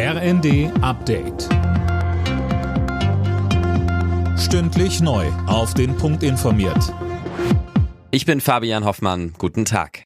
RND Update. Stündlich neu. Auf den Punkt informiert. Ich bin Fabian Hoffmann. Guten Tag.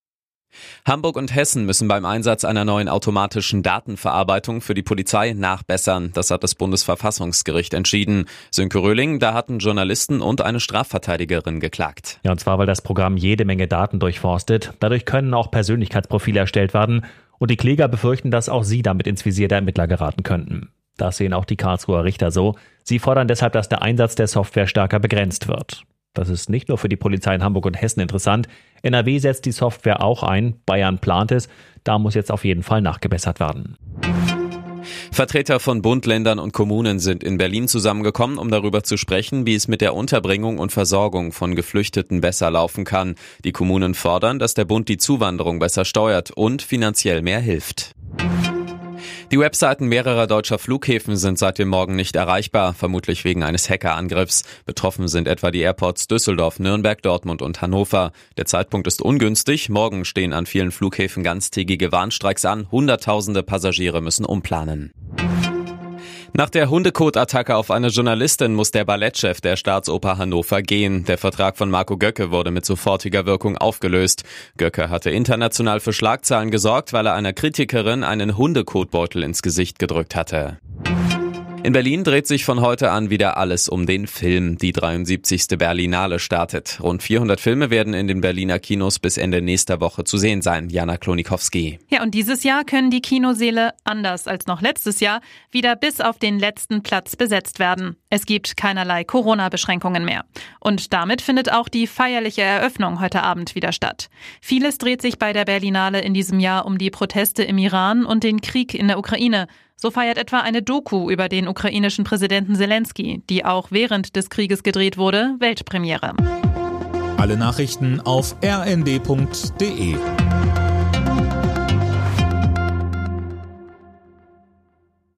Hamburg und Hessen müssen beim Einsatz einer neuen automatischen Datenverarbeitung für die Polizei nachbessern. Das hat das Bundesverfassungsgericht entschieden. Sönke Röhling, da hatten Journalisten und eine Strafverteidigerin geklagt. Ja, und zwar, weil das Programm jede Menge Daten durchforstet. Dadurch können auch Persönlichkeitsprofile erstellt werden. Und die Kläger befürchten, dass auch sie damit ins Visier der Ermittler geraten könnten. Das sehen auch die Karlsruher Richter so. Sie fordern deshalb, dass der Einsatz der Software stärker begrenzt wird. Das ist nicht nur für die Polizei in Hamburg und Hessen interessant. NRW setzt die Software auch ein, Bayern plant es. Da muss jetzt auf jeden Fall nachgebessert werden. Vertreter von Bund, Ländern und Kommunen sind in Berlin zusammengekommen, um darüber zu sprechen, wie es mit der Unterbringung und Versorgung von Geflüchteten besser laufen kann. Die Kommunen fordern, dass der Bund die Zuwanderung besser steuert und finanziell mehr hilft. Die Webseiten mehrerer deutscher Flughäfen sind seit dem Morgen nicht erreichbar, vermutlich wegen eines Hackerangriffs. Betroffen sind etwa die Airports Düsseldorf, Nürnberg, Dortmund und Hannover. Der Zeitpunkt ist ungünstig. Morgen stehen an vielen Flughäfen ganztägige Warnstreiks an. Hunderttausende Passagiere müssen umplanen. Nach der Hundekot-Attacke auf eine Journalistin muss der Ballettchef der Staatsoper Hannover gehen. Der Vertrag von Marco Göcke wurde mit sofortiger Wirkung aufgelöst. Göcke hatte international für Schlagzeilen gesorgt, weil er einer Kritikerin einen Hundekotbeutel ins Gesicht gedrückt hatte. In Berlin dreht sich von heute an wieder alles um den Film. Die 73. Berlinale startet. Rund 400 Filme werden in den Berliner Kinos bis Ende nächster Woche zu sehen sein. Jana Klonikowski. Ja, und dieses Jahr können die Kinoseele, anders als noch letztes Jahr, wieder bis auf den letzten Platz besetzt werden. Es gibt keinerlei Corona-Beschränkungen mehr. Und damit findet auch die feierliche Eröffnung heute Abend wieder statt. Vieles dreht sich bei der Berlinale in diesem Jahr um die Proteste im Iran und den Krieg in der Ukraine. So feiert etwa eine Doku über den ukrainischen Präsidenten Zelensky, die auch während des Krieges gedreht wurde, Weltpremiere. Alle Nachrichten auf rnd.de